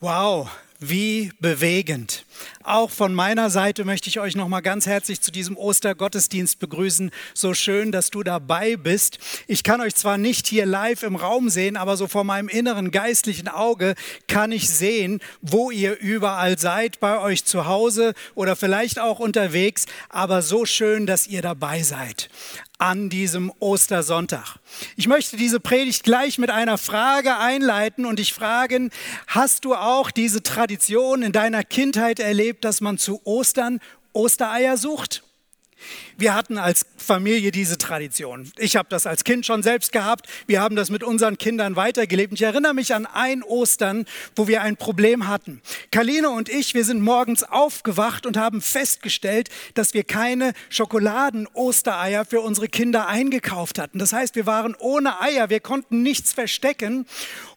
Wow, wie bewegend. Auch von meiner Seite möchte ich euch noch mal ganz herzlich zu diesem Ostergottesdienst begrüßen. So schön, dass du dabei bist. Ich kann euch zwar nicht hier live im Raum sehen, aber so vor meinem inneren geistlichen Auge kann ich sehen, wo ihr überall seid, bei euch zu Hause oder vielleicht auch unterwegs, aber so schön, dass ihr dabei seid an diesem Ostersonntag. Ich möchte diese Predigt gleich mit einer Frage einleiten und dich fragen, hast du auch diese Tradition in deiner Kindheit erlebt, dass man zu Ostern Ostereier sucht? Wir hatten als Familie diese Tradition. Ich habe das als Kind schon selbst gehabt. Wir haben das mit unseren Kindern weitergelebt. Ich erinnere mich an ein Ostern, wo wir ein Problem hatten. Kaline und ich, wir sind morgens aufgewacht und haben festgestellt, dass wir keine Schokoladen-Ostereier für unsere Kinder eingekauft hatten. Das heißt, wir waren ohne Eier, wir konnten nichts verstecken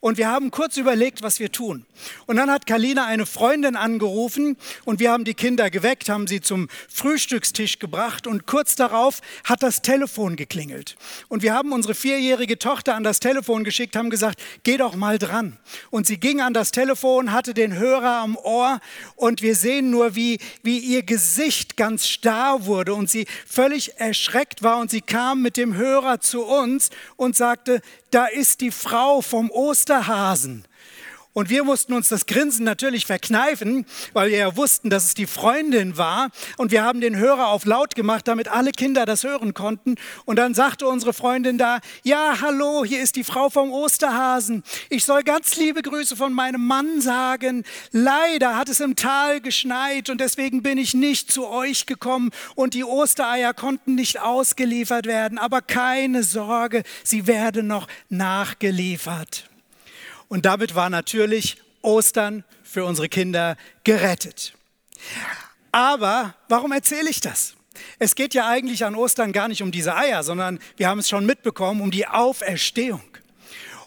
und wir haben kurz überlegt, was wir tun. Und dann hat Kalina eine Freundin angerufen und wir haben die Kinder geweckt, haben sie zum Frühstückstisch gebracht und kurz darauf hat das Telefon geklingelt. Und wir haben unsere vierjährige Tochter an das Telefon geschickt, haben gesagt, geh doch mal dran. Und sie ging an das Telefon, hatte den Hörer am Ohr und wir sehen nur, wie, wie ihr Gesicht ganz starr wurde und sie völlig erschreckt war und sie kam mit dem Hörer zu uns und sagte, da ist die Frau vom Osterhasen. Und wir mussten uns das Grinsen natürlich verkneifen, weil wir ja wussten, dass es die Freundin war. Und wir haben den Hörer auf laut gemacht, damit alle Kinder das hören konnten. Und dann sagte unsere Freundin da, ja, hallo, hier ist die Frau vom Osterhasen. Ich soll ganz liebe Grüße von meinem Mann sagen. Leider hat es im Tal geschneit und deswegen bin ich nicht zu euch gekommen und die Ostereier konnten nicht ausgeliefert werden. Aber keine Sorge, sie werden noch nachgeliefert. Und damit war natürlich Ostern für unsere Kinder gerettet. Aber warum erzähle ich das? Es geht ja eigentlich an Ostern gar nicht um diese Eier, sondern wir haben es schon mitbekommen, um die Auferstehung.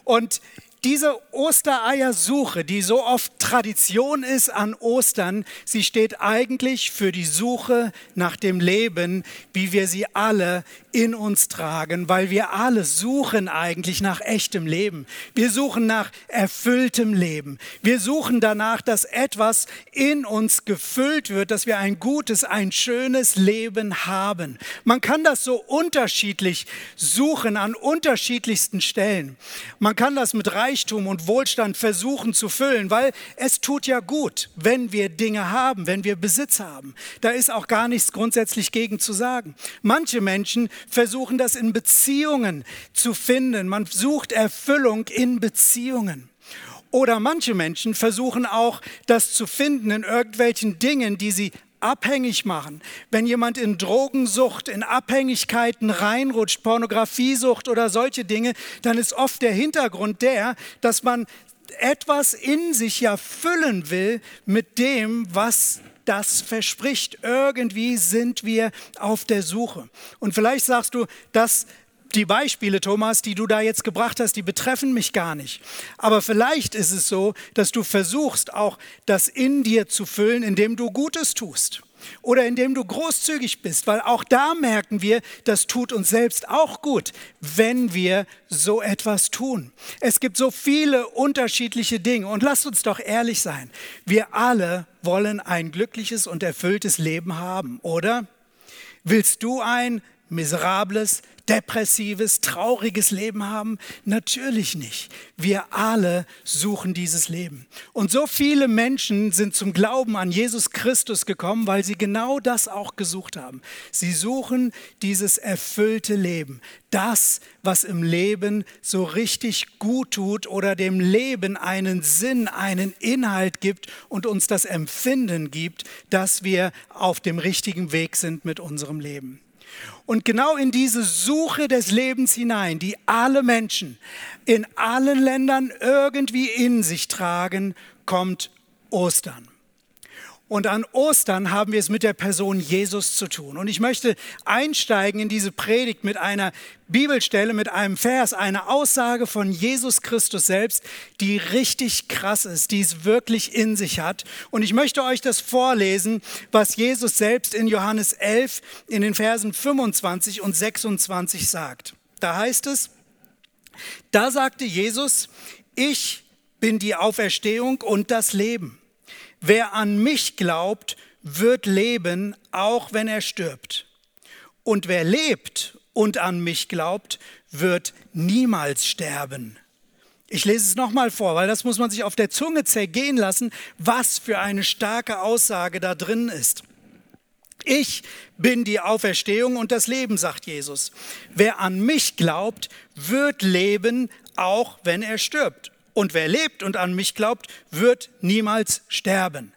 Und diese Ostereiersuche, die so oft Tradition ist an Ostern, sie steht eigentlich für die Suche nach dem Leben, wie wir sie alle in uns tragen, weil wir alle suchen eigentlich nach echtem Leben. Wir suchen nach erfülltem Leben. Wir suchen danach, dass etwas in uns gefüllt wird, dass wir ein gutes, ein schönes Leben haben. Man kann das so unterschiedlich suchen an unterschiedlichsten Stellen. Man kann das mit Reichtum und Wohlstand versuchen zu füllen, weil es tut ja gut, wenn wir Dinge haben, wenn wir Besitz haben. Da ist auch gar nichts grundsätzlich gegen zu sagen. Manche Menschen versuchen das in Beziehungen zu finden. Man sucht Erfüllung in Beziehungen. Oder manche Menschen versuchen auch das zu finden in irgendwelchen Dingen, die sie abhängig machen. Wenn jemand in Drogensucht, in Abhängigkeiten reinrutscht, Pornografiesucht oder solche Dinge, dann ist oft der Hintergrund der, dass man etwas in sich ja füllen will mit dem, was das verspricht. Irgendwie sind wir auf der Suche. Und vielleicht sagst du, dass die Beispiele, Thomas, die du da jetzt gebracht hast, die betreffen mich gar nicht. Aber vielleicht ist es so, dass du versuchst, auch das in dir zu füllen, indem du Gutes tust oder indem du großzügig bist, weil auch da merken wir, das tut uns selbst auch gut, wenn wir so etwas tun. Es gibt so viele unterschiedliche Dinge und lasst uns doch ehrlich sein, wir alle wollen ein glückliches und erfülltes Leben haben, oder? Willst du ein miserables, depressives, trauriges Leben haben? Natürlich nicht. Wir alle suchen dieses Leben. Und so viele Menschen sind zum Glauben an Jesus Christus gekommen, weil sie genau das auch gesucht haben. Sie suchen dieses erfüllte Leben. Das, was im Leben so richtig gut tut oder dem Leben einen Sinn, einen Inhalt gibt und uns das Empfinden gibt, dass wir auf dem richtigen Weg sind mit unserem Leben. Und genau in diese Suche des Lebens hinein, die alle Menschen in allen Ländern irgendwie in sich tragen, kommt Ostern. Und an Ostern haben wir es mit der Person Jesus zu tun. Und ich möchte einsteigen in diese Predigt mit einer Bibelstelle, mit einem Vers, einer Aussage von Jesus Christus selbst, die richtig krass ist, die es wirklich in sich hat. Und ich möchte euch das vorlesen, was Jesus selbst in Johannes 11 in den Versen 25 und 26 sagt. Da heißt es, da sagte Jesus, ich bin die Auferstehung und das Leben. Wer an mich glaubt, wird leben, auch wenn er stirbt. Und wer lebt und an mich glaubt, wird niemals sterben. Ich lese es nochmal vor, weil das muss man sich auf der Zunge zergehen lassen, was für eine starke Aussage da drin ist. Ich bin die Auferstehung und das Leben, sagt Jesus. Wer an mich glaubt, wird leben, auch wenn er stirbt. Und wer lebt und an mich glaubt, wird niemals sterben.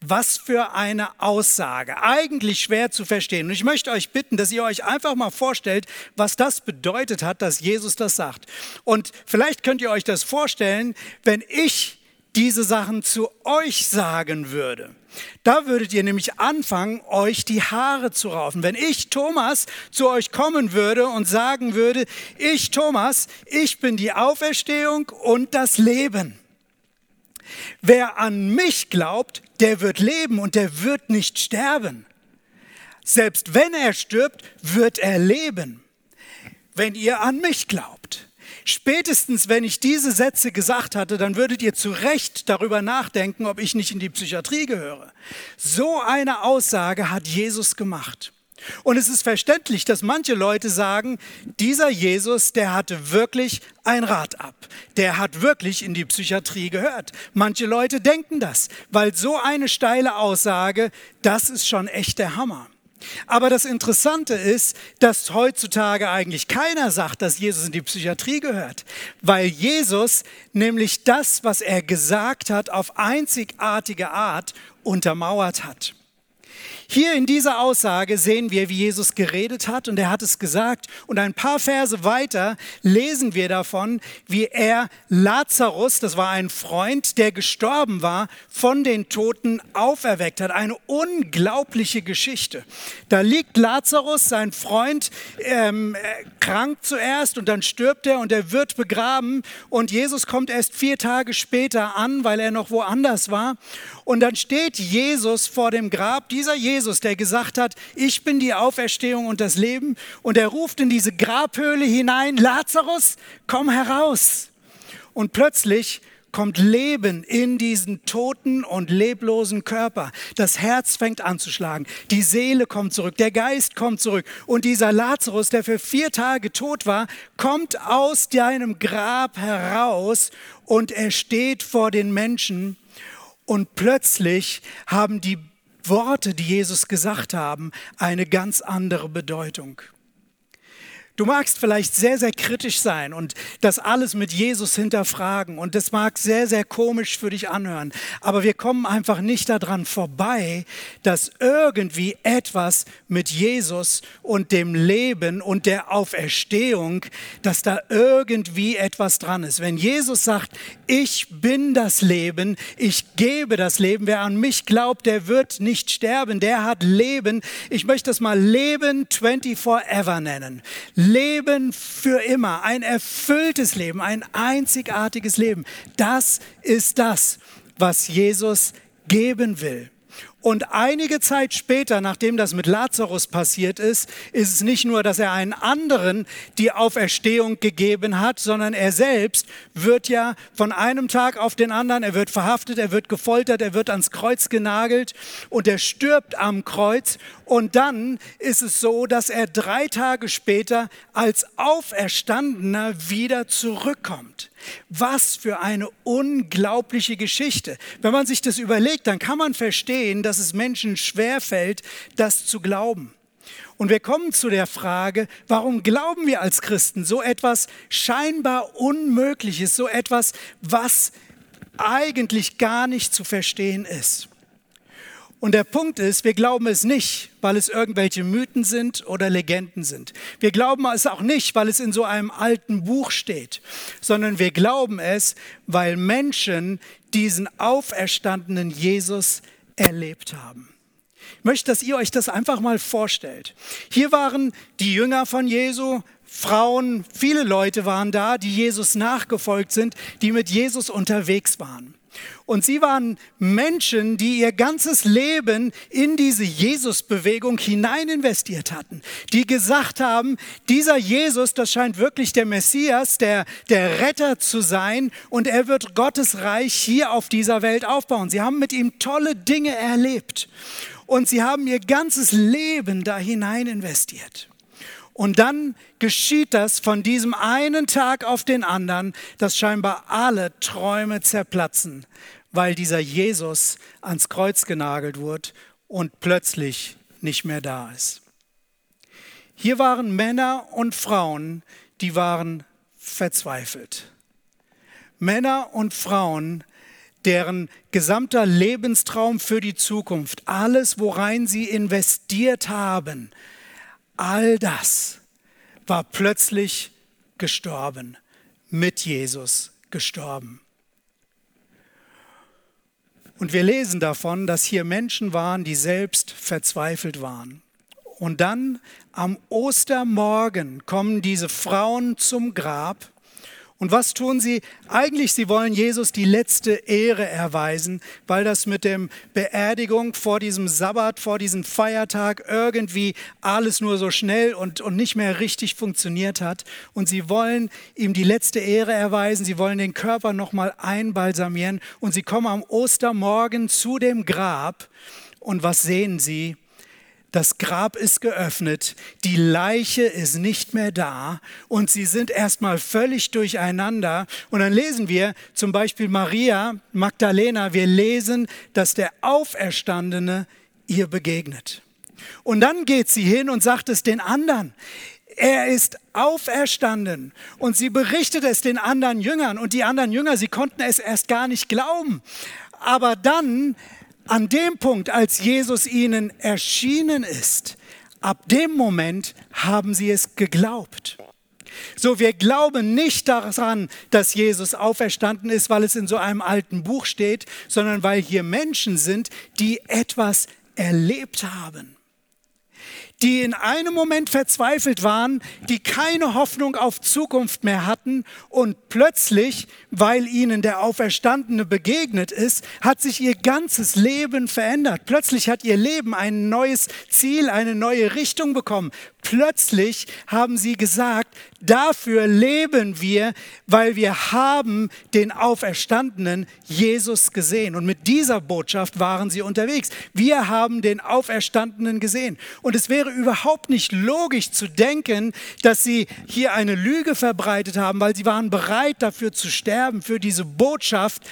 Was für eine Aussage. Eigentlich schwer zu verstehen. Und ich möchte euch bitten, dass ihr euch einfach mal vorstellt, was das bedeutet hat, dass Jesus das sagt. Und vielleicht könnt ihr euch das vorstellen, wenn ich diese Sachen zu euch sagen würde. Da würdet ihr nämlich anfangen, euch die Haare zu raufen. Wenn ich, Thomas, zu euch kommen würde und sagen würde, ich, Thomas, ich bin die Auferstehung und das Leben. Wer an mich glaubt, der wird leben und der wird nicht sterben. Selbst wenn er stirbt, wird er leben. Wenn ihr an mich glaubt. Spätestens, wenn ich diese Sätze gesagt hatte, dann würdet ihr zu Recht darüber nachdenken, ob ich nicht in die Psychiatrie gehöre. So eine Aussage hat Jesus gemacht. Und es ist verständlich, dass manche Leute sagen, dieser Jesus, der hatte wirklich ein Rad ab. Der hat wirklich in die Psychiatrie gehört. Manche Leute denken das, weil so eine steile Aussage, das ist schon echt der Hammer. Aber das Interessante ist, dass heutzutage eigentlich keiner sagt, dass Jesus in die Psychiatrie gehört, weil Jesus nämlich das, was er gesagt hat, auf einzigartige Art untermauert hat. Hier in dieser Aussage sehen wir, wie Jesus geredet hat und er hat es gesagt. Und ein paar Verse weiter lesen wir davon, wie er Lazarus, das war ein Freund, der gestorben war, von den Toten auferweckt hat. Eine unglaubliche Geschichte. Da liegt Lazarus, sein Freund, ähm, krank zuerst und dann stirbt er und er wird begraben. Und Jesus kommt erst vier Tage später an, weil er noch woanders war. Und dann steht Jesus vor dem Grab, dieser Jesus, der gesagt hat, ich bin die Auferstehung und das Leben. Und er ruft in diese Grabhöhle hinein, Lazarus, komm heraus. Und plötzlich kommt Leben in diesen toten und leblosen Körper. Das Herz fängt an zu schlagen, die Seele kommt zurück, der Geist kommt zurück und dieser Lazarus, der für vier Tage tot war, kommt aus deinem Grab heraus und er steht vor den Menschen und plötzlich haben die Worte, die Jesus gesagt haben, eine ganz andere Bedeutung. Du magst vielleicht sehr, sehr kritisch sein und das alles mit Jesus hinterfragen und das mag sehr, sehr komisch für dich anhören, aber wir kommen einfach nicht daran vorbei, dass irgendwie etwas mit Jesus und dem Leben und der Auferstehung, dass da irgendwie etwas dran ist. Wenn Jesus sagt, ich bin das Leben, ich gebe das Leben, wer an mich glaubt, der wird nicht sterben, der hat Leben. Ich möchte das mal Leben 24 ever nennen. Leben für immer, ein erfülltes Leben, ein einzigartiges Leben. Das ist das, was Jesus geben will. Und einige Zeit später, nachdem das mit Lazarus passiert ist, ist es nicht nur, dass er einen anderen die Auferstehung gegeben hat, sondern er selbst wird ja von einem Tag auf den anderen, er wird verhaftet, er wird gefoltert, er wird ans Kreuz genagelt und er stirbt am Kreuz. Und dann ist es so, dass er drei Tage später als Auferstandener wieder zurückkommt. Was für eine unglaubliche Geschichte. Wenn man sich das überlegt, dann kann man verstehen, dass es Menschen schwerfällt, das zu glauben. Und wir kommen zu der Frage, warum glauben wir als Christen so etwas scheinbar Unmögliches, so etwas, was eigentlich gar nicht zu verstehen ist. Und der Punkt ist, wir glauben es nicht, weil es irgendwelche Mythen sind oder Legenden sind. Wir glauben es auch nicht, weil es in so einem alten Buch steht, sondern wir glauben es, weil Menschen diesen auferstandenen Jesus erlebt haben. Ich möchte, dass ihr euch das einfach mal vorstellt. Hier waren die Jünger von Jesu, Frauen, viele Leute waren da, die Jesus nachgefolgt sind, die mit Jesus unterwegs waren. Und sie waren Menschen, die ihr ganzes Leben in diese Jesus-Bewegung hinein investiert hatten, die gesagt haben, dieser Jesus, das scheint wirklich der Messias, der, der Retter zu sein und er wird Gottes Reich hier auf dieser Welt aufbauen. Sie haben mit ihm tolle Dinge erlebt und sie haben ihr ganzes Leben da hinein investiert. Und dann geschieht das von diesem einen Tag auf den anderen, dass scheinbar alle Träume zerplatzen, weil dieser Jesus ans Kreuz genagelt wurde und plötzlich nicht mehr da ist. Hier waren Männer und Frauen, die waren verzweifelt. Männer und Frauen, deren gesamter Lebenstraum für die Zukunft, alles, worein sie investiert haben, all das war plötzlich gestorben, mit Jesus gestorben. Und wir lesen davon, dass hier Menschen waren, die selbst verzweifelt waren. Und dann am Ostermorgen kommen diese Frauen zum Grab und was tun sie? Eigentlich, sie wollen Jesus die letzte Ehre erweisen, weil das mit dem Beerdigung vor diesem Sabbat, vor diesem Feiertag irgendwie alles nur so schnell und, und nicht mehr richtig funktioniert hat. Und sie wollen ihm die letzte Ehre erweisen, sie wollen den Körper nochmal einbalsamieren und sie kommen am Ostermorgen zu dem Grab. Und was sehen sie? Das Grab ist geöffnet, die Leiche ist nicht mehr da und sie sind erstmal völlig durcheinander. Und dann lesen wir zum Beispiel Maria Magdalena, wir lesen, dass der Auferstandene ihr begegnet. Und dann geht sie hin und sagt es den anderen. Er ist auferstanden. Und sie berichtet es den anderen Jüngern. Und die anderen Jünger, sie konnten es erst gar nicht glauben. Aber dann an dem Punkt, als Jesus ihnen erschienen ist, ab dem Moment haben sie es geglaubt. So, wir glauben nicht daran, dass Jesus auferstanden ist, weil es in so einem alten Buch steht, sondern weil hier Menschen sind, die etwas erlebt haben die in einem Moment verzweifelt waren, die keine Hoffnung auf Zukunft mehr hatten und plötzlich, weil ihnen der Auferstandene begegnet ist, hat sich ihr ganzes Leben verändert. Plötzlich hat ihr Leben ein neues Ziel, eine neue Richtung bekommen. Plötzlich haben sie gesagt, dafür leben wir, weil wir haben den auferstandenen Jesus gesehen. Und mit dieser Botschaft waren sie unterwegs. Wir haben den Auferstandenen gesehen. Und es wäre überhaupt nicht logisch zu denken, dass sie hier eine Lüge verbreitet haben, weil sie waren bereit dafür zu sterben, für diese Botschaft,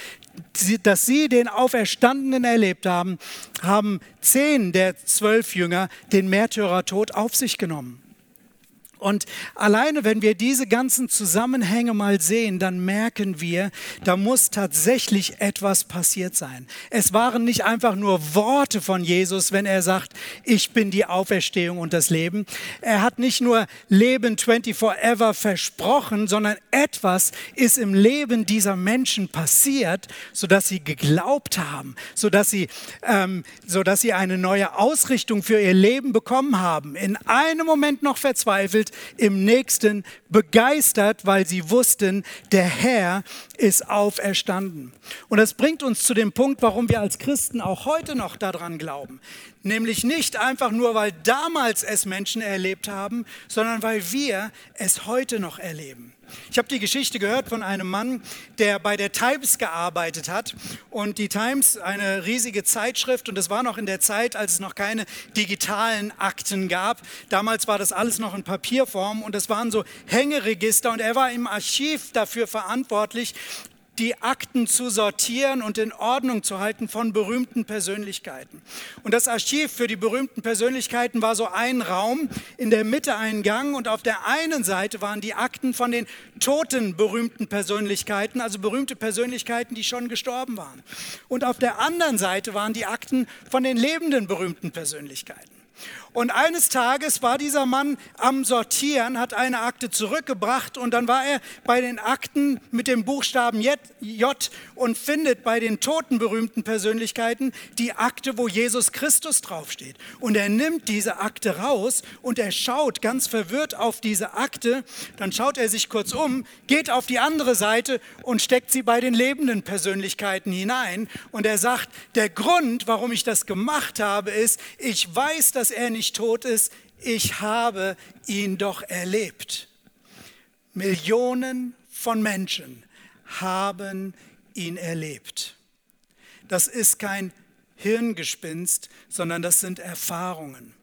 dass sie den Auferstandenen erlebt haben, haben zehn der zwölf Jünger den Märtyrertod auf sich genommen. Und alleine, wenn wir diese ganzen Zusammenhänge mal sehen, dann merken wir, da muss tatsächlich etwas passiert sein. Es waren nicht einfach nur Worte von Jesus, wenn er sagt, ich bin die Auferstehung und das Leben. Er hat nicht nur Leben 24 ever versprochen, sondern etwas ist im Leben dieser Menschen passiert, sodass sie geglaubt haben, sodass sie, ähm, sodass sie eine neue Ausrichtung für ihr Leben bekommen haben. In einem Moment noch verzweifelt, im nächsten begeistert, weil sie wussten, der Herr ist auferstanden. Und das bringt uns zu dem Punkt, warum wir als Christen auch heute noch daran glauben. Nämlich nicht einfach nur, weil damals es Menschen erlebt haben, sondern weil wir es heute noch erleben. Ich habe die Geschichte gehört von einem Mann, der bei der Times gearbeitet hat. Und die Times, eine riesige Zeitschrift, und das war noch in der Zeit, als es noch keine digitalen Akten gab. Damals war das alles noch in Papierform und das waren so Hängeregister. Und er war im Archiv dafür verantwortlich, die Akten zu sortieren und in Ordnung zu halten von berühmten Persönlichkeiten. Und das Archiv für die berühmten Persönlichkeiten war so ein Raum, in der Mitte ein Gang und auf der einen Seite waren die Akten von den toten berühmten Persönlichkeiten, also berühmte Persönlichkeiten, die schon gestorben waren. Und auf der anderen Seite waren die Akten von den lebenden berühmten Persönlichkeiten. Und eines Tages war dieser Mann am Sortieren, hat eine Akte zurückgebracht und dann war er bei den Akten mit dem Buchstaben J und findet bei den toten berühmten Persönlichkeiten die Akte, wo Jesus Christus draufsteht. Und er nimmt diese Akte raus und er schaut ganz verwirrt auf diese Akte. Dann schaut er sich kurz um, geht auf die andere Seite und steckt sie bei den lebenden Persönlichkeiten hinein. Und er sagt, der Grund, warum ich das gemacht habe, ist, ich weiß, dass er nicht nicht tot ist, ich habe ihn doch erlebt. Millionen von Menschen haben ihn erlebt. Das ist kein Hirngespinst, sondern das sind Erfahrungen.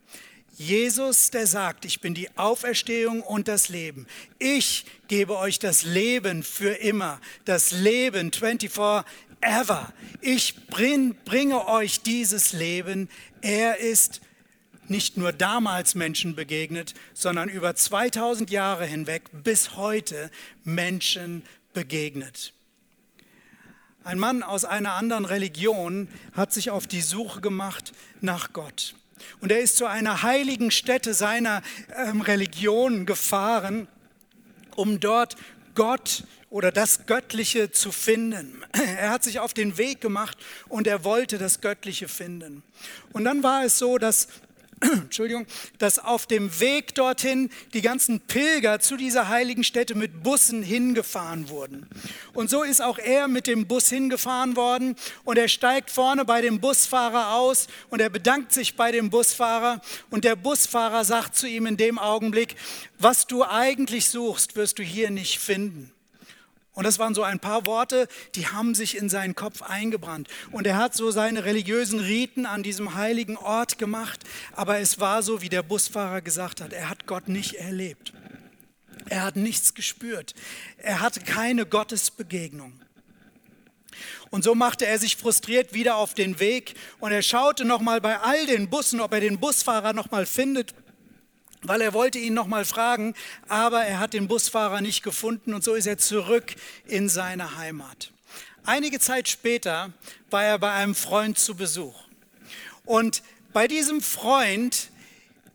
Jesus, der sagt, ich bin die Auferstehung und das Leben. Ich gebe euch das Leben für immer, das Leben 24 ever. Ich bringe euch dieses Leben. Er ist nicht nur damals Menschen begegnet, sondern über 2000 Jahre hinweg bis heute Menschen begegnet. Ein Mann aus einer anderen Religion hat sich auf die Suche gemacht nach Gott. Und er ist zu einer heiligen Stätte seiner ähm, Religion gefahren, um dort Gott oder das Göttliche zu finden. Er hat sich auf den Weg gemacht und er wollte das Göttliche finden. Und dann war es so, dass Entschuldigung, dass auf dem Weg dorthin die ganzen Pilger zu dieser heiligen Stätte mit Bussen hingefahren wurden. Und so ist auch er mit dem Bus hingefahren worden und er steigt vorne bei dem Busfahrer aus und er bedankt sich bei dem Busfahrer und der Busfahrer sagt zu ihm in dem Augenblick, was du eigentlich suchst, wirst du hier nicht finden. Und das waren so ein paar Worte, die haben sich in seinen Kopf eingebrannt. Und er hat so seine religiösen Riten an diesem heiligen Ort gemacht. Aber es war so, wie der Busfahrer gesagt hat, er hat Gott nicht erlebt. Er hat nichts gespürt. Er hatte keine Gottesbegegnung. Und so machte er sich frustriert wieder auf den Weg und er schaute nochmal bei all den Bussen, ob er den Busfahrer nochmal findet weil er wollte ihn noch mal fragen, aber er hat den Busfahrer nicht gefunden und so ist er zurück in seine Heimat. Einige Zeit später war er bei einem Freund zu Besuch. Und bei diesem Freund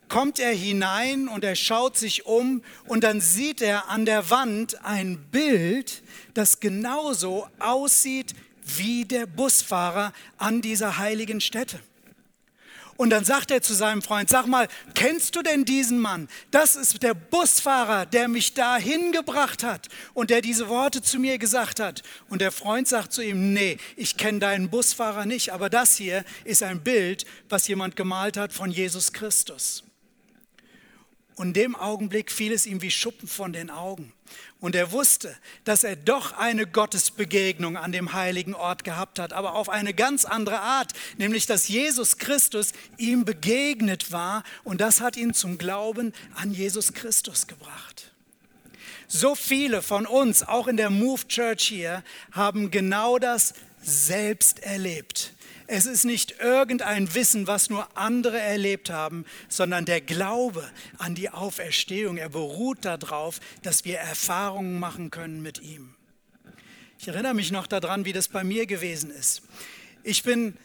kommt er hinein und er schaut sich um und dann sieht er an der Wand ein Bild, das genauso aussieht wie der Busfahrer an dieser heiligen Stätte. Und dann sagt er zu seinem Freund, sag mal, kennst du denn diesen Mann? Das ist der Busfahrer, der mich da hingebracht hat und der diese Worte zu mir gesagt hat. Und der Freund sagt zu ihm, nee, ich kenne deinen Busfahrer nicht, aber das hier ist ein Bild, was jemand gemalt hat von Jesus Christus. Und in dem Augenblick fiel es ihm wie Schuppen von den Augen. Und er wusste, dass er doch eine Gottesbegegnung an dem heiligen Ort gehabt hat, aber auf eine ganz andere Art, nämlich dass Jesus Christus ihm begegnet war und das hat ihn zum Glauben an Jesus Christus gebracht. So viele von uns, auch in der Move Church hier, haben genau das selbst erlebt. Es ist nicht irgendein Wissen, was nur andere erlebt haben, sondern der Glaube an die Auferstehung. Er beruht darauf, dass wir Erfahrungen machen können mit ihm. Ich erinnere mich noch daran, wie das bei mir gewesen ist. Ich bin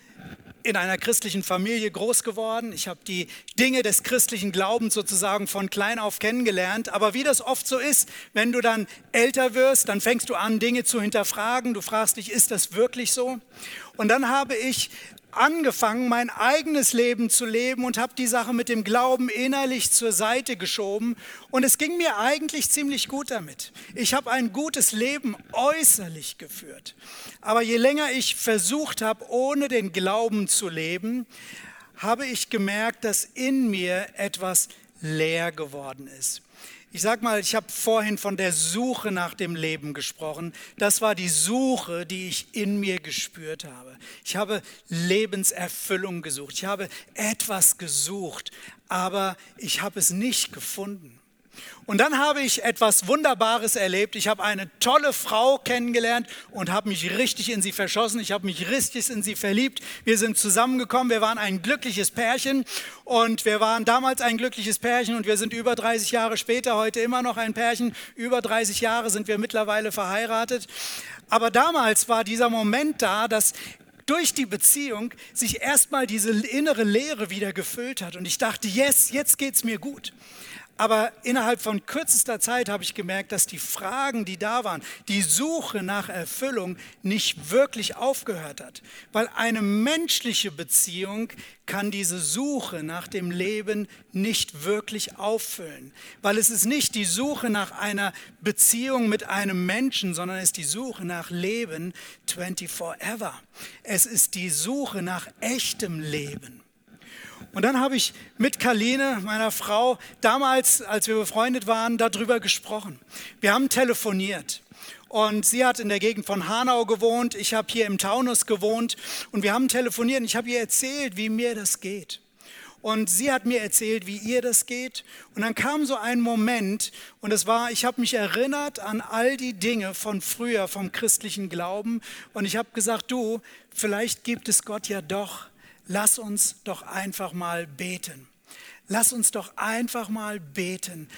in einer christlichen Familie groß geworden. Ich habe die Dinge des christlichen Glaubens sozusagen von klein auf kennengelernt. Aber wie das oft so ist, wenn du dann älter wirst, dann fängst du an, Dinge zu hinterfragen. Du fragst dich, ist das wirklich so? Und dann habe ich angefangen, mein eigenes Leben zu leben und habe die Sache mit dem Glauben innerlich zur Seite geschoben. Und es ging mir eigentlich ziemlich gut damit. Ich habe ein gutes Leben äußerlich geführt. Aber je länger ich versucht habe, ohne den Glauben zu leben, habe ich gemerkt, dass in mir etwas leer geworden ist. Ich sag mal, ich habe vorhin von der Suche nach dem Leben gesprochen. Das war die Suche, die ich in mir gespürt habe. Ich habe Lebenserfüllung gesucht. Ich habe etwas gesucht, aber ich habe es nicht gefunden. Und dann habe ich etwas Wunderbares erlebt. Ich habe eine tolle Frau kennengelernt und habe mich richtig in sie verschossen. Ich habe mich richtig in sie verliebt. Wir sind zusammengekommen. Wir waren ein glückliches Pärchen und wir waren damals ein glückliches Pärchen und wir sind über 30 Jahre später heute immer noch ein Pärchen. Über 30 Jahre sind wir mittlerweile verheiratet. Aber damals war dieser Moment da, dass durch die Beziehung sich erstmal diese innere Leere wieder gefüllt hat. Und ich dachte, yes, jetzt geht es mir gut. Aber innerhalb von kürzester Zeit habe ich gemerkt, dass die Fragen, die da waren, die Suche nach Erfüllung nicht wirklich aufgehört hat. Weil eine menschliche Beziehung kann diese Suche nach dem Leben nicht wirklich auffüllen. Weil es ist nicht die Suche nach einer Beziehung mit einem Menschen, sondern es ist die Suche nach Leben 24 ever. Es ist die Suche nach echtem Leben. Und dann habe ich mit Karline, meiner Frau, damals, als wir befreundet waren, darüber gesprochen. Wir haben telefoniert. Und sie hat in der Gegend von Hanau gewohnt, ich habe hier im Taunus gewohnt und wir haben telefoniert und ich habe ihr erzählt, wie mir das geht. Und sie hat mir erzählt, wie ihr das geht. Und dann kam so ein Moment und es war, ich habe mich erinnert an all die Dinge von früher, vom christlichen Glauben. Und ich habe gesagt, du, vielleicht gibt es Gott ja doch lass uns doch einfach mal beten. Lass uns doch einfach mal beten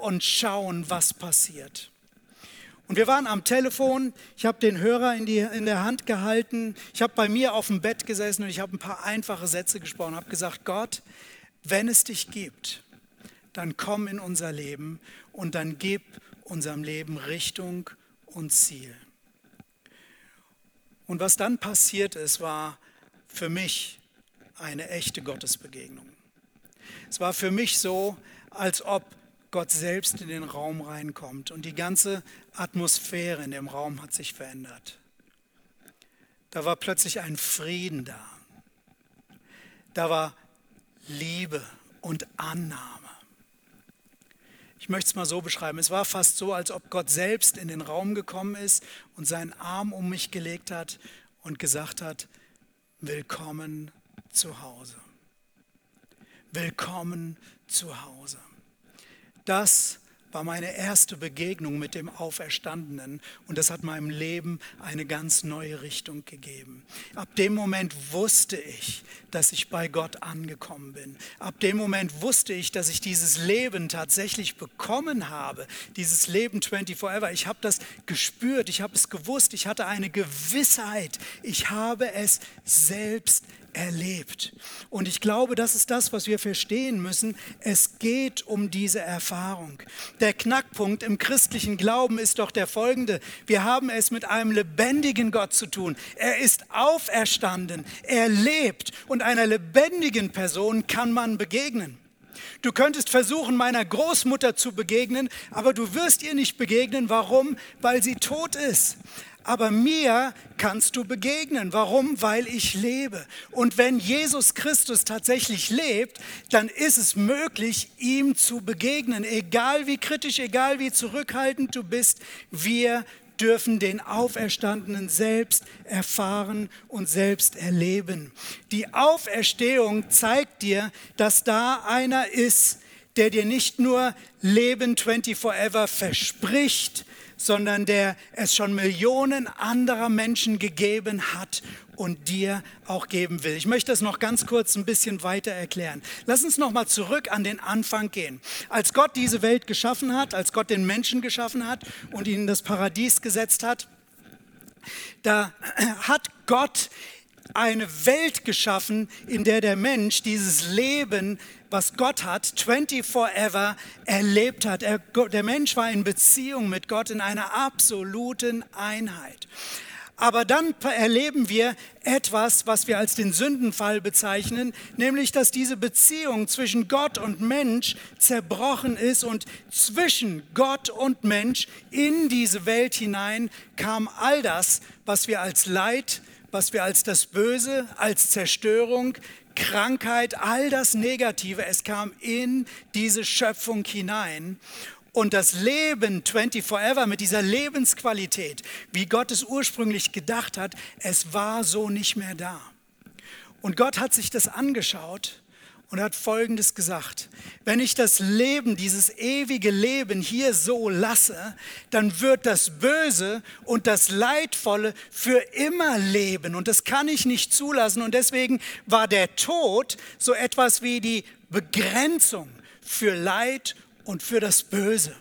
und schauen, was passiert. Und wir waren am Telefon, ich habe den Hörer in, die, in der Hand gehalten, ich habe bei mir auf dem Bett gesessen und ich habe ein paar einfache Sätze gesprochen, habe gesagt, Gott, wenn es dich gibt, dann komm in unser Leben und dann gib unserem Leben Richtung und Ziel. Und was dann passiert ist, war für mich eine echte Gottesbegegnung. Es war für mich so, als ob Gott selbst in den Raum reinkommt und die ganze Atmosphäre in dem Raum hat sich verändert. Da war plötzlich ein Frieden da. Da war Liebe und Annahme. Ich möchte es mal so beschreiben. Es war fast so, als ob Gott selbst in den Raum gekommen ist und seinen Arm um mich gelegt hat und gesagt hat, willkommen zu Hause. Willkommen zu Hause. Das war meine erste Begegnung mit dem Auferstandenen und das hat meinem Leben eine ganz neue Richtung gegeben. Ab dem Moment wusste ich, dass ich bei Gott angekommen bin. Ab dem Moment wusste ich, dass ich dieses Leben tatsächlich bekommen habe, dieses Leben 24 Forever. Ich habe das gespürt, ich habe es gewusst, ich hatte eine Gewissheit, ich habe es selbst erlebt. Und ich glaube, das ist das, was wir verstehen müssen. Es geht um diese Erfahrung. Der Knackpunkt im christlichen Glauben ist doch der folgende. Wir haben es mit einem lebendigen Gott zu tun. Er ist auferstanden, er lebt und einer lebendigen Person kann man begegnen. Du könntest versuchen, meiner Großmutter zu begegnen, aber du wirst ihr nicht begegnen. Warum? Weil sie tot ist aber mir kannst du begegnen. Warum? Weil ich lebe. Und wenn Jesus Christus tatsächlich lebt, dann ist es möglich, ihm zu begegnen. Egal wie kritisch, egal wie zurückhaltend du bist, wir dürfen den Auferstandenen selbst erfahren und selbst erleben. Die Auferstehung zeigt dir, dass da einer ist, der dir nicht nur Leben 24 forever verspricht, sondern der es schon Millionen anderer Menschen gegeben hat und dir auch geben will. Ich möchte das noch ganz kurz ein bisschen weiter erklären. Lass uns noch mal zurück an den Anfang gehen. Als Gott diese Welt geschaffen hat, als Gott den Menschen geschaffen hat und ihn in das Paradies gesetzt hat, da hat Gott eine Welt geschaffen, in der der Mensch dieses Leben was Gott hat, 24 ever erlebt hat. Er, der Mensch war in Beziehung mit Gott in einer absoluten Einheit. Aber dann erleben wir etwas, was wir als den Sündenfall bezeichnen, nämlich dass diese Beziehung zwischen Gott und Mensch zerbrochen ist und zwischen Gott und Mensch in diese Welt hinein kam all das, was wir als Leid, was wir als das Böse, als Zerstörung, Krankheit, all das Negative, es kam in diese Schöpfung hinein. Und das Leben 24 Forever mit dieser Lebensqualität, wie Gott es ursprünglich gedacht hat, es war so nicht mehr da. Und Gott hat sich das angeschaut und hat Folgendes gesagt. Wenn ich das Leben, dieses ewige Leben hier so lasse, dann wird das Böse und das Leidvolle für immer leben. Und das kann ich nicht zulassen. Und deswegen war der Tod so etwas wie die Begrenzung für Leid und für das Böse.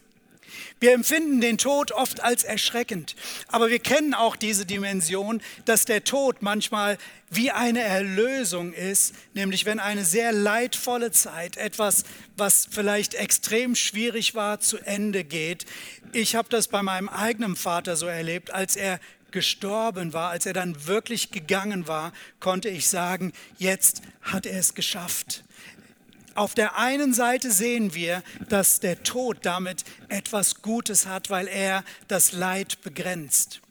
Wir empfinden den Tod oft als erschreckend, aber wir kennen auch diese Dimension, dass der Tod manchmal wie eine Erlösung ist, nämlich wenn eine sehr leidvolle Zeit, etwas, was vielleicht extrem schwierig war, zu Ende geht. Ich habe das bei meinem eigenen Vater so erlebt, als er gestorben war, als er dann wirklich gegangen war, konnte ich sagen, jetzt hat er es geschafft. Auf der einen Seite sehen wir, dass der Tod damit etwas Gutes hat, weil er das Leid begrenzt.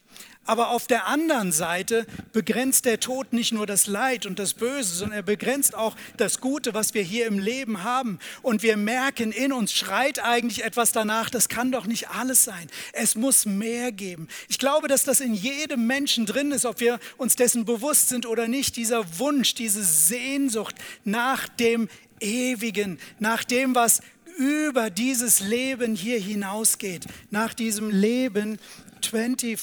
Aber auf der anderen Seite begrenzt der Tod nicht nur das Leid und das Böse, sondern er begrenzt auch das Gute, was wir hier im Leben haben. Und wir merken, in uns schreit eigentlich etwas danach, das kann doch nicht alles sein. Es muss mehr geben. Ich glaube, dass das in jedem Menschen drin ist, ob wir uns dessen bewusst sind oder nicht, dieser Wunsch, diese Sehnsucht nach dem Ewigen, nach dem, was über dieses Leben hier hinausgeht, nach diesem Leben 24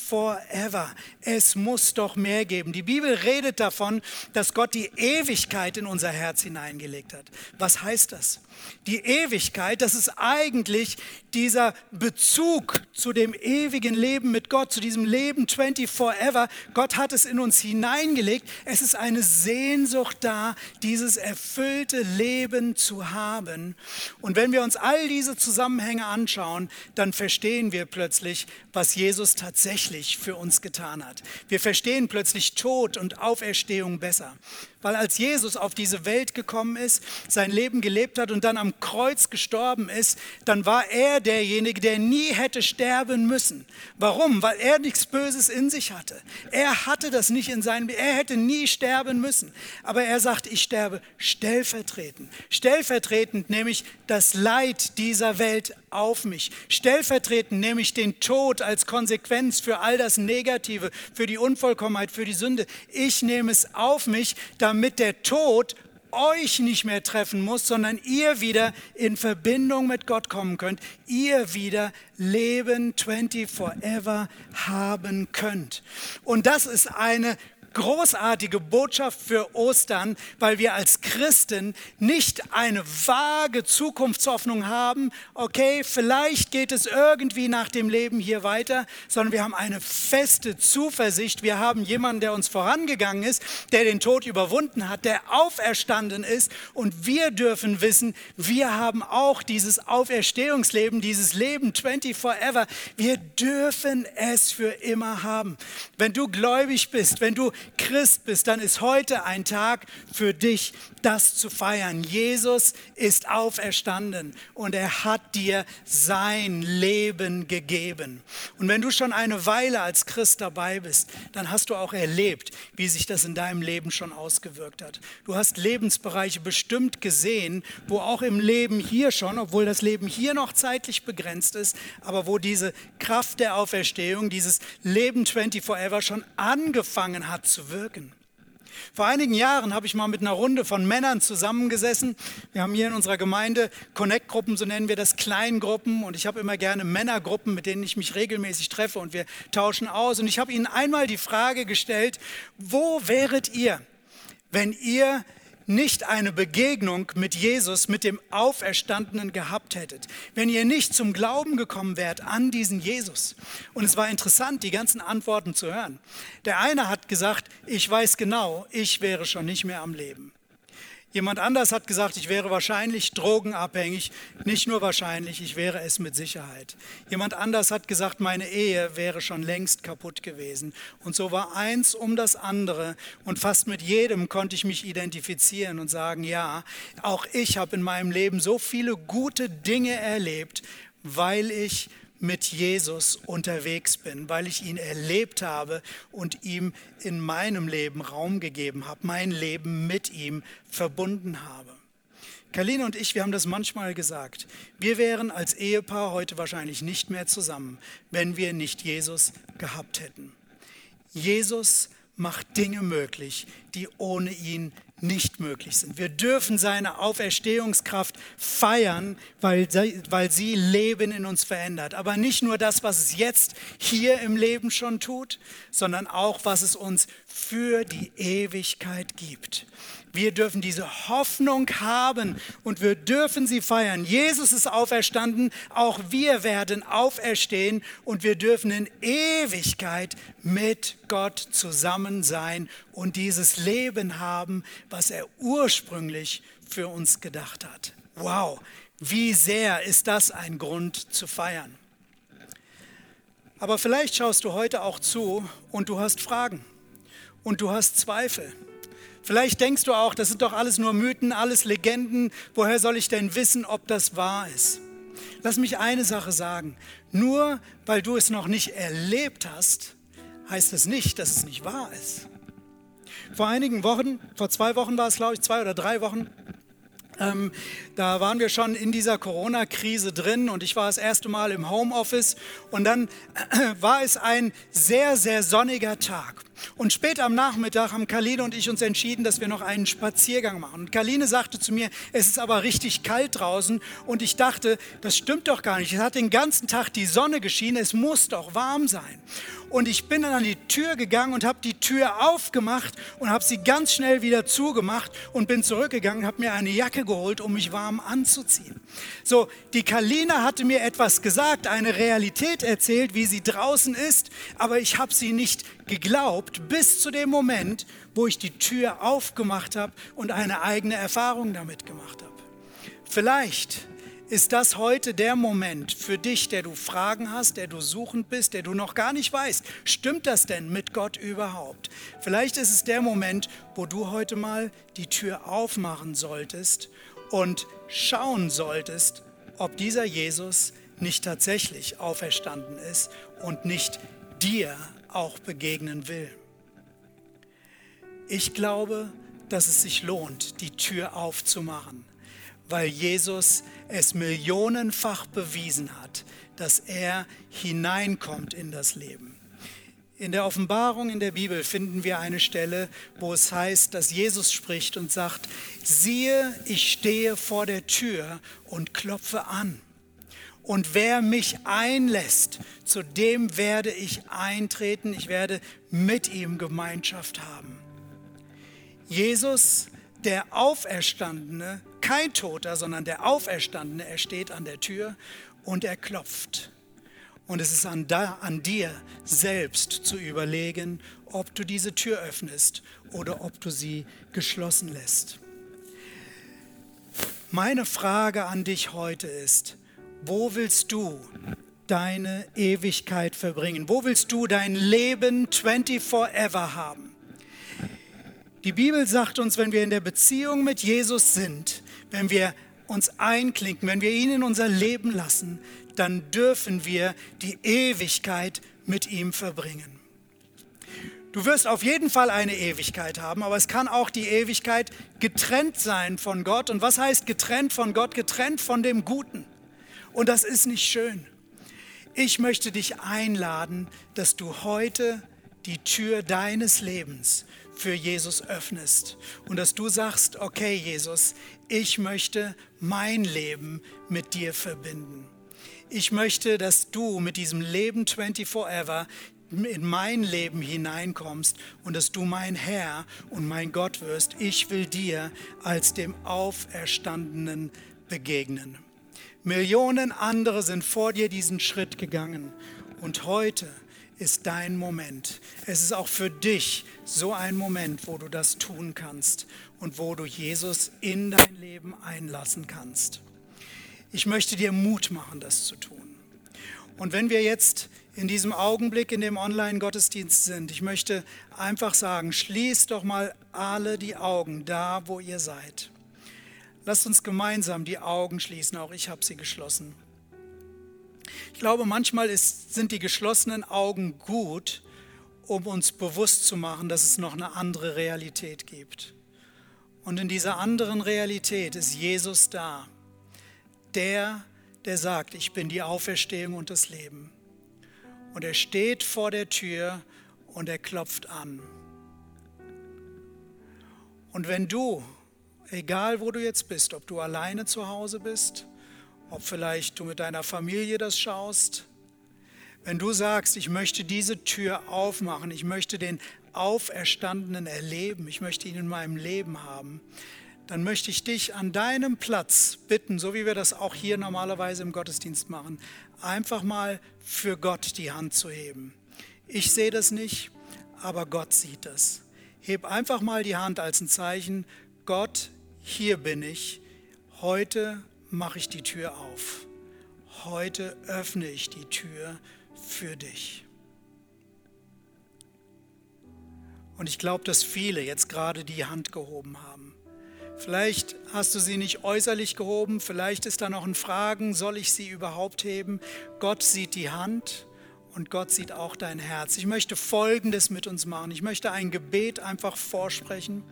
ever. Es muss doch mehr geben. Die Bibel redet davon, dass Gott die Ewigkeit in unser Herz hineingelegt hat. Was heißt das? Die Ewigkeit, das ist eigentlich dieser Bezug zu dem ewigen Leben mit Gott, zu diesem Leben 24 ever. Gott hat es in uns hineingelegt. Es ist eine Sehnsucht da, dieses erfüllte Leben zu haben. Und wenn wir uns all diese Zusammenhänge anschauen, dann verstehen wir plötzlich, was Jesus tatsächlich für uns getan hat. Wir verstehen plötzlich Tod und Auferstehung besser. Weil als Jesus auf diese Welt gekommen ist, sein Leben gelebt hat und dann am Kreuz gestorben ist, dann war er derjenige, der nie hätte sterben müssen. Warum? Weil er nichts Böses in sich hatte. Er hatte das nicht in seinem, er hätte nie sterben müssen. Aber er sagt, ich sterbe stellvertretend. Stellvertretend nämlich das Leid dieser Welt auf mich. Stellvertretend nehme ich den Tod als Konsequenz für all das Negative, für die Unvollkommenheit, für die Sünde. Ich nehme es auf mich, damit der Tod euch nicht mehr treffen muss, sondern ihr wieder in Verbindung mit Gott kommen könnt, ihr wieder Leben 20 forever haben könnt. Und das ist eine großartige Botschaft für Ostern, weil wir als Christen nicht eine vage Zukunftshoffnung haben, okay, vielleicht geht es irgendwie nach dem Leben hier weiter, sondern wir haben eine feste Zuversicht. Wir haben jemanden, der uns vorangegangen ist, der den Tod überwunden hat, der auferstanden ist und wir dürfen wissen, wir haben auch dieses Auferstehungsleben, dieses Leben 20 forever. Wir dürfen es für immer haben. Wenn du gläubig bist, wenn du Christ bist, dann ist heute ein Tag für dich, das zu feiern. Jesus ist auferstanden und er hat dir sein Leben gegeben. Und wenn du schon eine Weile als Christ dabei bist, dann hast du auch erlebt, wie sich das in deinem Leben schon ausgewirkt hat. Du hast Lebensbereiche bestimmt gesehen, wo auch im Leben hier schon, obwohl das Leben hier noch zeitlich begrenzt ist, aber wo diese Kraft der Auferstehung, dieses Leben 24 Forever schon angefangen hat zu wirken. Vor einigen Jahren habe ich mal mit einer Runde von Männern zusammengesessen. Wir haben hier in unserer Gemeinde Connect-Gruppen, so nennen wir das, Kleingruppen. Und ich habe immer gerne Männergruppen, mit denen ich mich regelmäßig treffe und wir tauschen aus. Und ich habe ihnen einmal die Frage gestellt, wo wäret ihr, wenn ihr nicht eine Begegnung mit Jesus, mit dem Auferstandenen gehabt hättet, wenn ihr nicht zum Glauben gekommen wärt an diesen Jesus. Und es war interessant, die ganzen Antworten zu hören. Der eine hat gesagt, ich weiß genau, ich wäre schon nicht mehr am Leben. Jemand anders hat gesagt, ich wäre wahrscheinlich drogenabhängig. Nicht nur wahrscheinlich, ich wäre es mit Sicherheit. Jemand anders hat gesagt, meine Ehe wäre schon längst kaputt gewesen. Und so war eins um das andere. Und fast mit jedem konnte ich mich identifizieren und sagen, ja, auch ich habe in meinem Leben so viele gute Dinge erlebt, weil ich mit Jesus unterwegs bin, weil ich ihn erlebt habe und ihm in meinem Leben Raum gegeben habe, mein Leben mit ihm verbunden habe. Karline und ich, wir haben das manchmal gesagt. Wir wären als Ehepaar heute wahrscheinlich nicht mehr zusammen, wenn wir nicht Jesus gehabt hätten. Jesus macht Dinge möglich, die ohne ihn nicht möglich sind. Wir dürfen seine Auferstehungskraft feiern, weil, weil sie Leben in uns verändert. Aber nicht nur das, was es jetzt hier im Leben schon tut, sondern auch, was es uns für die Ewigkeit gibt. Wir dürfen diese Hoffnung haben und wir dürfen sie feiern. Jesus ist auferstanden, auch wir werden auferstehen und wir dürfen in Ewigkeit mit Gott zusammen sein und dieses Leben haben, was er ursprünglich für uns gedacht hat. Wow, wie sehr ist das ein Grund zu feiern. Aber vielleicht schaust du heute auch zu und du hast Fragen und du hast Zweifel. Vielleicht denkst du auch, das sind doch alles nur Mythen, alles Legenden. Woher soll ich denn wissen, ob das wahr ist? Lass mich eine Sache sagen. Nur weil du es noch nicht erlebt hast, heißt es nicht, dass es nicht wahr ist. Vor einigen Wochen, vor zwei Wochen war es, glaube ich, zwei oder drei Wochen, ähm, da waren wir schon in dieser Corona-Krise drin und ich war das erste Mal im Homeoffice und dann äh, war es ein sehr, sehr sonniger Tag. Und später am Nachmittag haben Kaline und ich uns entschieden, dass wir noch einen Spaziergang machen. Und Kaline sagte zu mir, es ist aber richtig kalt draußen. Und ich dachte, das stimmt doch gar nicht. Es hat den ganzen Tag die Sonne geschienen, es muss doch warm sein. Und ich bin dann an die Tür gegangen und habe die Tür aufgemacht und habe sie ganz schnell wieder zugemacht und bin zurückgegangen, habe mir eine Jacke geholt, um mich warm anzuziehen. So, die Kalina hatte mir etwas gesagt, eine Realität erzählt, wie sie draußen ist, aber ich habe sie nicht geglaubt bis zu dem Moment, wo ich die Tür aufgemacht habe und eine eigene Erfahrung damit gemacht habe. Vielleicht ist das heute der Moment für dich, der du Fragen hast, der du suchend bist, der du noch gar nicht weißt, stimmt das denn mit Gott überhaupt? Vielleicht ist es der Moment, wo du heute mal die Tür aufmachen solltest und schauen solltest, ob dieser Jesus nicht tatsächlich auferstanden ist und nicht dir auch begegnen will. Ich glaube, dass es sich lohnt, die Tür aufzumachen, weil Jesus es millionenfach bewiesen hat, dass er hineinkommt in das Leben. In der Offenbarung in der Bibel finden wir eine Stelle, wo es heißt, dass Jesus spricht und sagt, siehe, ich stehe vor der Tür und klopfe an. Und wer mich einlässt, zu dem werde ich eintreten, ich werde mit ihm Gemeinschaft haben. Jesus, der Auferstandene, kein Toter, sondern der Auferstandene, er steht an der Tür und er klopft. Und es ist an, da, an dir selbst zu überlegen, ob du diese Tür öffnest oder ob du sie geschlossen lässt. Meine Frage an dich heute ist, wo willst du deine Ewigkeit verbringen? Wo willst du dein Leben 24 ever haben? Die Bibel sagt uns, wenn wir in der Beziehung mit Jesus sind, wenn wir uns einklinken, wenn wir ihn in unser Leben lassen, dann dürfen wir die Ewigkeit mit ihm verbringen. Du wirst auf jeden Fall eine Ewigkeit haben, aber es kann auch die Ewigkeit getrennt sein von Gott. Und was heißt getrennt von Gott? Getrennt von dem Guten. Und das ist nicht schön. Ich möchte dich einladen, dass du heute die Tür deines Lebens für Jesus öffnest und dass du sagst, okay Jesus, ich möchte mein Leben mit dir verbinden. Ich möchte, dass du mit diesem Leben 24 Ever in mein Leben hineinkommst und dass du mein Herr und mein Gott wirst. Ich will dir als dem Auferstandenen begegnen. Millionen andere sind vor dir diesen Schritt gegangen. Und heute ist dein Moment. Es ist auch für dich so ein Moment, wo du das tun kannst und wo du Jesus in dein Leben einlassen kannst. Ich möchte dir Mut machen, das zu tun. Und wenn wir jetzt in diesem Augenblick in dem Online-Gottesdienst sind, ich möchte einfach sagen, schließt doch mal alle die Augen da, wo ihr seid. Lasst uns gemeinsam die Augen schließen, auch ich habe sie geschlossen. Ich glaube, manchmal ist, sind die geschlossenen Augen gut, um uns bewusst zu machen, dass es noch eine andere Realität gibt. Und in dieser anderen Realität ist Jesus da, der, der sagt, ich bin die Auferstehung und das Leben. Und er steht vor der Tür und er klopft an. Und wenn du, egal wo du jetzt bist, ob du alleine zu Hause bist, ob vielleicht du mit deiner Familie das schaust, wenn du sagst, ich möchte diese Tür aufmachen, ich möchte den Auferstandenen erleben, ich möchte ihn in meinem Leben haben, dann möchte ich dich an deinem Platz bitten, so wie wir das auch hier normalerweise im Gottesdienst machen, einfach mal für Gott die Hand zu heben. Ich sehe das nicht, aber Gott sieht das. Heb einfach mal die Hand als ein Zeichen, Gott, hier bin ich, heute mache ich die Tür auf. Heute öffne ich die Tür für dich. Und ich glaube, dass viele jetzt gerade die Hand gehoben haben. Vielleicht hast du sie nicht äußerlich gehoben, vielleicht ist da noch ein Fragen, soll ich sie überhaupt heben? Gott sieht die Hand und Gott sieht auch dein Herz. Ich möchte Folgendes mit uns machen. Ich möchte ein Gebet einfach vorsprechen.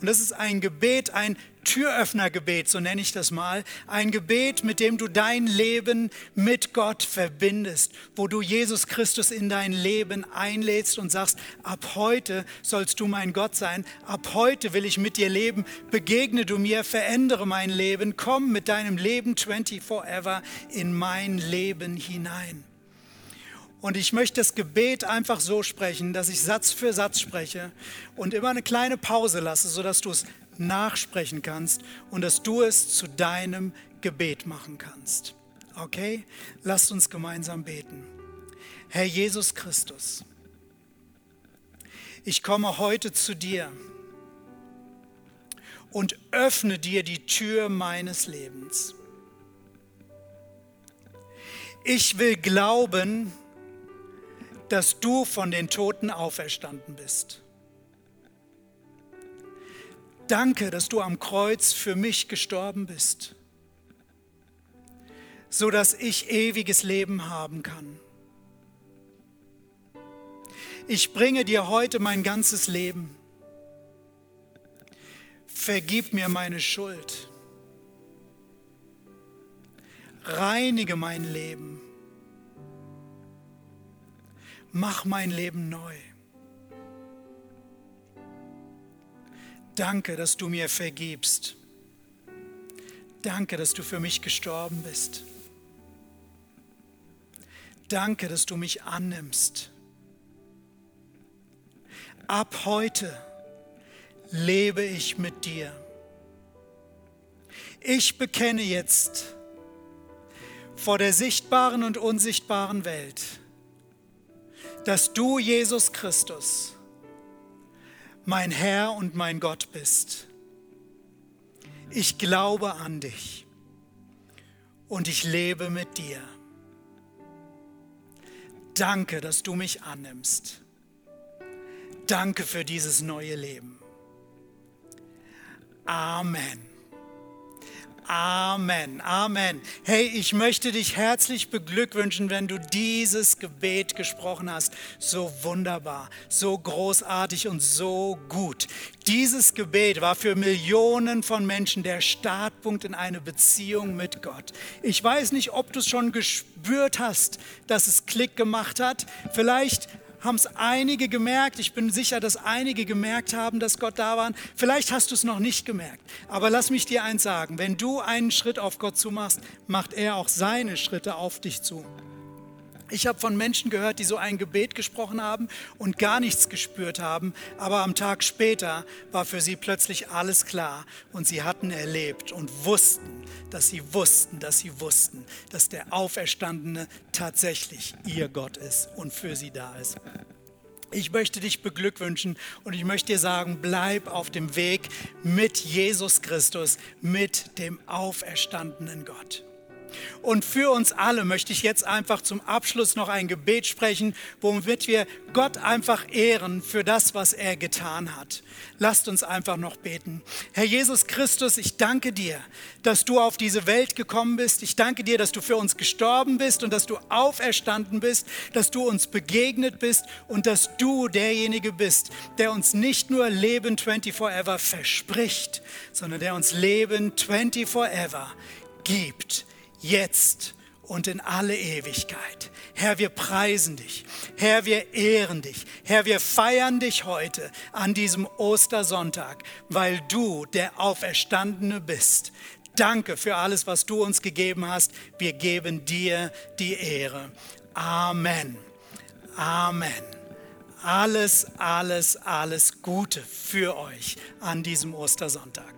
Und das ist ein Gebet, ein Türöffnergebet, so nenne ich das mal. Ein Gebet, mit dem du dein Leben mit Gott verbindest, wo du Jesus Christus in dein Leben einlädst und sagst, ab heute sollst du mein Gott sein, ab heute will ich mit dir leben, begegne du mir, verändere mein Leben, komm mit deinem Leben 24 ever in mein Leben hinein. Und ich möchte das Gebet einfach so sprechen, dass ich Satz für Satz spreche und immer eine kleine Pause lasse, sodass du es nachsprechen kannst und dass du es zu deinem Gebet machen kannst. Okay? Lasst uns gemeinsam beten. Herr Jesus Christus, ich komme heute zu dir und öffne dir die Tür meines Lebens. Ich will glauben, dass du von den Toten auferstanden bist. Danke, dass du am Kreuz für mich gestorben bist, so dass ich ewiges Leben haben kann. Ich bringe dir heute mein ganzes Leben. Vergib mir meine Schuld. Reinige mein Leben mach mein Leben neu. Danke, dass du mir vergibst. Danke, dass du für mich gestorben bist. Danke, dass du mich annimmst. Ab heute lebe ich mit dir. Ich bekenne jetzt vor der sichtbaren und unsichtbaren Welt, dass du, Jesus Christus, mein Herr und mein Gott bist. Ich glaube an dich und ich lebe mit dir. Danke, dass du mich annimmst. Danke für dieses neue Leben. Amen. Amen, Amen. Hey, ich möchte dich herzlich beglückwünschen, wenn du dieses Gebet gesprochen hast. So wunderbar, so großartig und so gut. Dieses Gebet war für Millionen von Menschen der Startpunkt in eine Beziehung mit Gott. Ich weiß nicht, ob du es schon gespürt hast, dass es Klick gemacht hat. Vielleicht haben es einige gemerkt. Ich bin sicher, dass einige gemerkt haben, dass Gott da war. Vielleicht hast du es noch nicht gemerkt. Aber lass mich dir eins sagen. Wenn du einen Schritt auf Gott zumachst, macht er auch seine Schritte auf dich zu. Ich habe von Menschen gehört, die so ein Gebet gesprochen haben und gar nichts gespürt haben, aber am Tag später war für sie plötzlich alles klar und sie hatten erlebt und wussten, dass sie wussten, dass sie wussten, dass der Auferstandene tatsächlich ihr Gott ist und für sie da ist. Ich möchte dich beglückwünschen und ich möchte dir sagen, bleib auf dem Weg mit Jesus Christus, mit dem auferstandenen Gott. Und für uns alle möchte ich jetzt einfach zum Abschluss noch ein Gebet sprechen, womit wir Gott einfach ehren für das, was er getan hat. Lasst uns einfach noch beten. Herr Jesus Christus, ich danke dir, dass du auf diese Welt gekommen bist. Ich danke dir, dass du für uns gestorben bist und dass du auferstanden bist, dass du uns begegnet bist und dass du derjenige bist, der uns nicht nur Leben 24 Forever verspricht, sondern der uns Leben 24 Forever gibt jetzt und in alle Ewigkeit. Herr, wir preisen dich. Herr, wir ehren dich. Herr, wir feiern dich heute an diesem Ostersonntag, weil du der Auferstandene bist. Danke für alles, was du uns gegeben hast. Wir geben dir die Ehre. Amen. Amen. Alles, alles, alles Gute für euch an diesem Ostersonntag.